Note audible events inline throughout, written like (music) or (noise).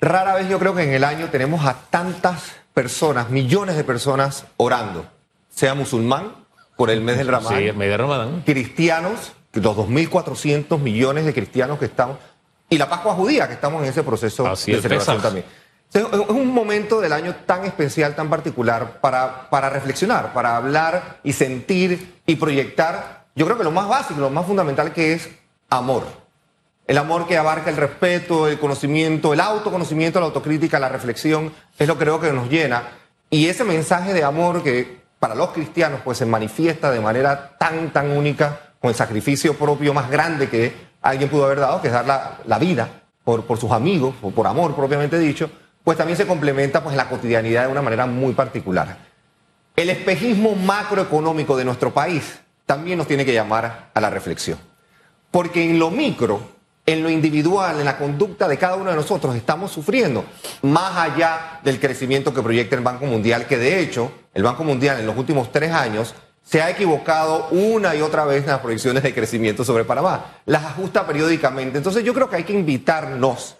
Rara vez yo creo que en el año tenemos a tantas personas, millones de personas orando, sea musulmán por el mes del Ramadán, Sí, el mes de Ramadán. cristianos, los 2.400 millones de cristianos que estamos, y la Pascua judía que estamos en ese proceso Así de celebración Pesaj. también. Entonces, Es un momento del año tan especial, tan particular, para, para reflexionar, para hablar y sentir y proyectar, yo creo que lo más básico, lo más fundamental que es amor. El amor que abarca el respeto, el conocimiento, el autoconocimiento, la autocrítica, la reflexión, es lo que creo que nos llena. Y ese mensaje de amor que para los cristianos pues se manifiesta de manera tan, tan única, con el sacrificio propio más grande que alguien pudo haber dado, que es dar la, la vida por, por sus amigos, o por amor propiamente dicho, pues también se complementa pues en la cotidianidad de una manera muy particular. El espejismo macroeconómico de nuestro país también nos tiene que llamar a la reflexión. Porque en lo micro, en lo individual, en la conducta de cada uno de nosotros, estamos sufriendo, más allá del crecimiento que proyecta el Banco Mundial, que de hecho el Banco Mundial en los últimos tres años se ha equivocado una y otra vez en las proyecciones de crecimiento sobre Panamá. Las ajusta periódicamente. Entonces yo creo que hay que invitarnos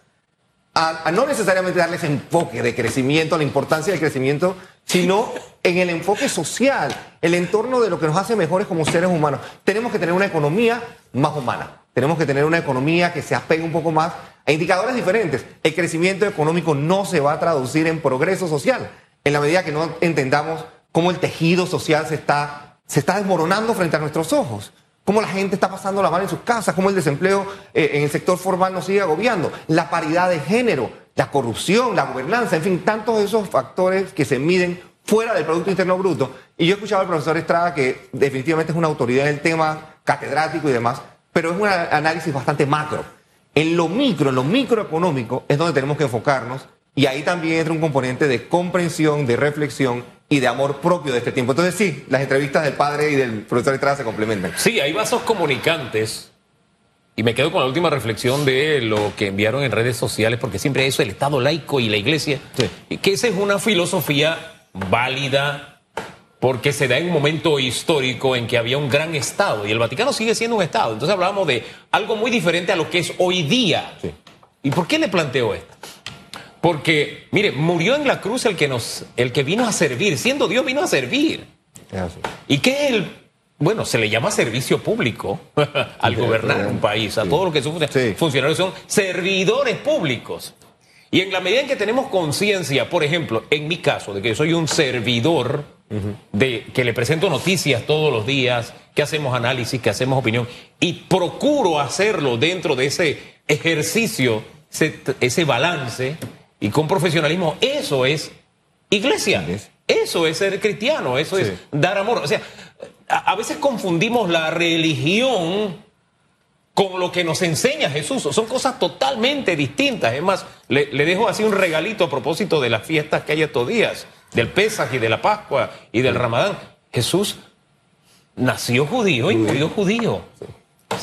a, a no necesariamente darles enfoque de crecimiento, la importancia del crecimiento, sino en el enfoque social, el entorno de lo que nos hace mejores como seres humanos. Tenemos que tener una economía más humana. Tenemos que tener una economía que se apegue un poco más a indicadores diferentes. El crecimiento económico no se va a traducir en progreso social en la medida que no entendamos cómo el tejido social se está, se está desmoronando frente a nuestros ojos cómo la gente está pasando la mano en sus casas, cómo el desempleo eh, en el sector formal nos sigue agobiando, la paridad de género, la corrupción, la gobernanza, en fin, tantos de esos factores que se miden fuera del Producto Interno Bruto. Y yo he escuchado al profesor Estrada que definitivamente es una autoridad en el tema, catedrático y demás, pero es un análisis bastante macro. En lo micro, en lo microeconómico, es donde tenemos que enfocarnos y ahí también entra un componente de comprensión, de reflexión y de amor propio de este tiempo. Entonces sí, las entrevistas del padre y del profesor Estrada se complementan. Sí, hay vasos comunicantes. Y me quedo con la última reflexión de lo que enviaron en redes sociales, porque siempre eso, el Estado laico y la Iglesia, Sí. que esa es una filosofía válida, porque se da en un momento histórico en que había un gran Estado, y el Vaticano sigue siendo un Estado. Entonces hablábamos de algo muy diferente a lo que es hoy día. Sí. ¿Y por qué le planteo esto? Porque, mire, murió en la cruz el que nos, el que vino a servir, siendo Dios vino a servir. Así. ¿Y qué es el, bueno, se le llama servicio público (laughs) al Sí, gobernar un país, a Sí. todo lo que son Sí. funcionarios son servidores públicos. Y en la medida en que tenemos conciencia, por ejemplo, en mi caso, de que soy un servidor, de que le presento noticias todos los días, que hacemos análisis, que hacemos opinión, y procuro hacerlo dentro de ese ejercicio, ese, ese balance, y con profesionalismo, eso es iglesia. Iglesia. Eso es ser cristiano, eso Sí. es dar amor. O sea, a, a veces confundimos la religión con lo que nos enseña Jesús. Son cosas totalmente distintas. Es más, le, le dejo así un regalito a propósito de las fiestas que hay estos días, del Pesaj y de la Pascua y del Ramadán. Jesús nació judío y murió judío.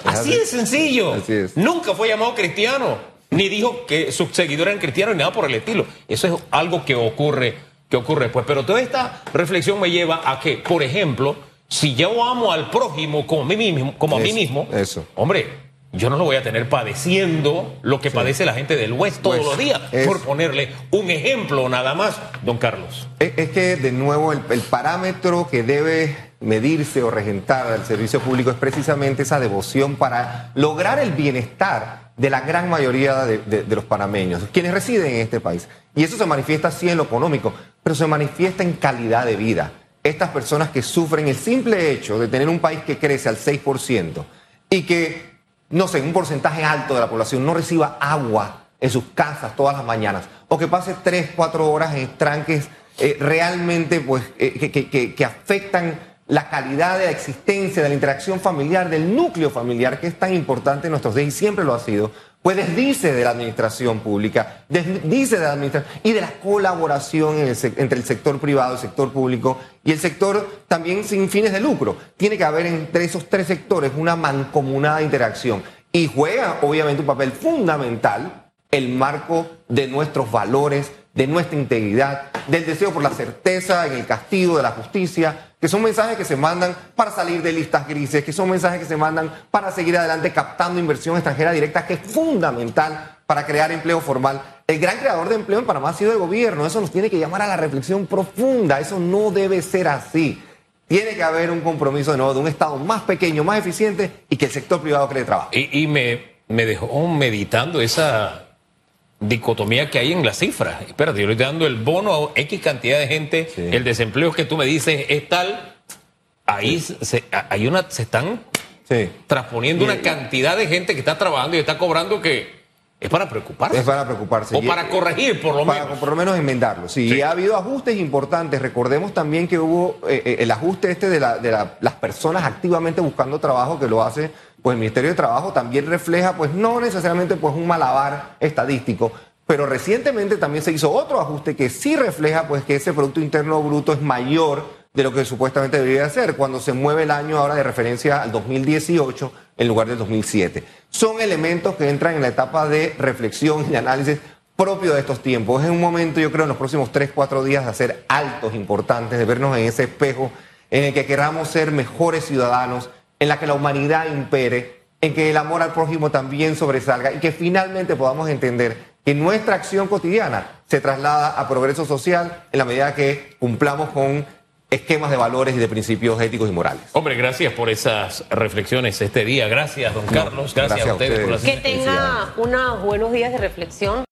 Así de sencillo. Así es. Nunca fue llamado cristiano, ni dijo que sus seguidores eran cristianos ni nada por el estilo. Eso es algo que ocurre, que ocurre pues. Pero toda esta reflexión me lleva a que, por ejemplo, si yo amo al prójimo como a mí mismo, como a mí mismo, eso. hombre, yo no lo voy a tener padeciendo lo que padece la gente del West todos Pues, los días, es- por ponerle un ejemplo nada más, don Carlos. Es, es que, de nuevo, el, el parámetro que debe medirse o regentar al servicio público es precisamente esa devoción para lograr el bienestar de la gran mayoría de, de- de los panameños, quienes residen en este país. Y eso se manifiesta sí en lo económico, pero se manifiesta en calidad de vida. Estas personas que sufren el simple hecho de tener un país que crece al 6% y que no sé, un porcentaje alto de la población no reciba agua en sus casas todas las mañanas, o que pase tres, cuatro horas en tranques eh, realmente pues, eh, que, que- afectan la calidad de la existencia, de la interacción familiar, del núcleo familiar, que es tan importante en nuestros días y siempre lo ha sido, pues desdice de la administración pública, desdice de la administración y de la colaboración entre el sector privado, el sector público y el sector también sin fines de lucro. Tiene que haber entre esos tres sectores una mancomunada interacción y juega obviamente un papel fundamental el marco de nuestros valores, de nuestra integridad, del deseo por la certeza en el castigo de la justicia, que son mensajes que se mandan para salir de listas grises, que son mensajes que se mandan para seguir adelante captando inversión extranjera directa, que es fundamental para crear empleo formal El gran creador de empleo en Panamá ha sido el gobierno. Eso nos tiene que llamar a la reflexión profunda. Eso no debe ser así. Tiene que haber un compromiso de nuevo de un Estado más pequeño, más eficiente y que el sector privado cree trabajo. Y, me, me dejó meditando esa dicotomía que hay en las cifras. Espérate, yo le estoy dando el bono a X cantidad de gente, Sí. el desempleo que tú me dices es tal, ahí se, hay una, se están Sí. transponiendo Y- una cantidad de gente que está trabajando y está cobrando que es para preocuparse. Es para preocuparse. o Y- para corregir, por lo para menos. por lo menos enmendarlo. Sí, y ha habido ajustes importantes. Recordemos también que hubo eh, eh, el ajuste este de, la- de la- las personas activamente buscando trabajo que lo hace pues el Ministerio de Trabajo también refleja pues no necesariamente pues un malabar estadístico, pero recientemente también se hizo otro ajuste que sí refleja pues que ese producto interno bruto es mayor de lo que supuestamente debería ser cuando se mueve el año ahora de referencia al 2018 en lugar del 2007. Son elementos que entran en la etapa de reflexión y análisis propio de estos tiempos. Es un momento, yo creo, en los próximos 3, 4 días de hacer altos importantes, de vernos en ese espejo en el que queramos ser mejores ciudadanos, en la que la humanidad impere, en que el amor al prójimo también sobresalga y que finalmente podamos entender que nuestra acción cotidiana se traslada a progreso social en la medida que cumplamos con esquemas de valores y de principios éticos y morales. Hombre, gracias por esas reflexiones este día. Gracias, don Carlos. Gracias, gracias a a ustedes por ustedes. las Que tenga unos buenos días de reflexión.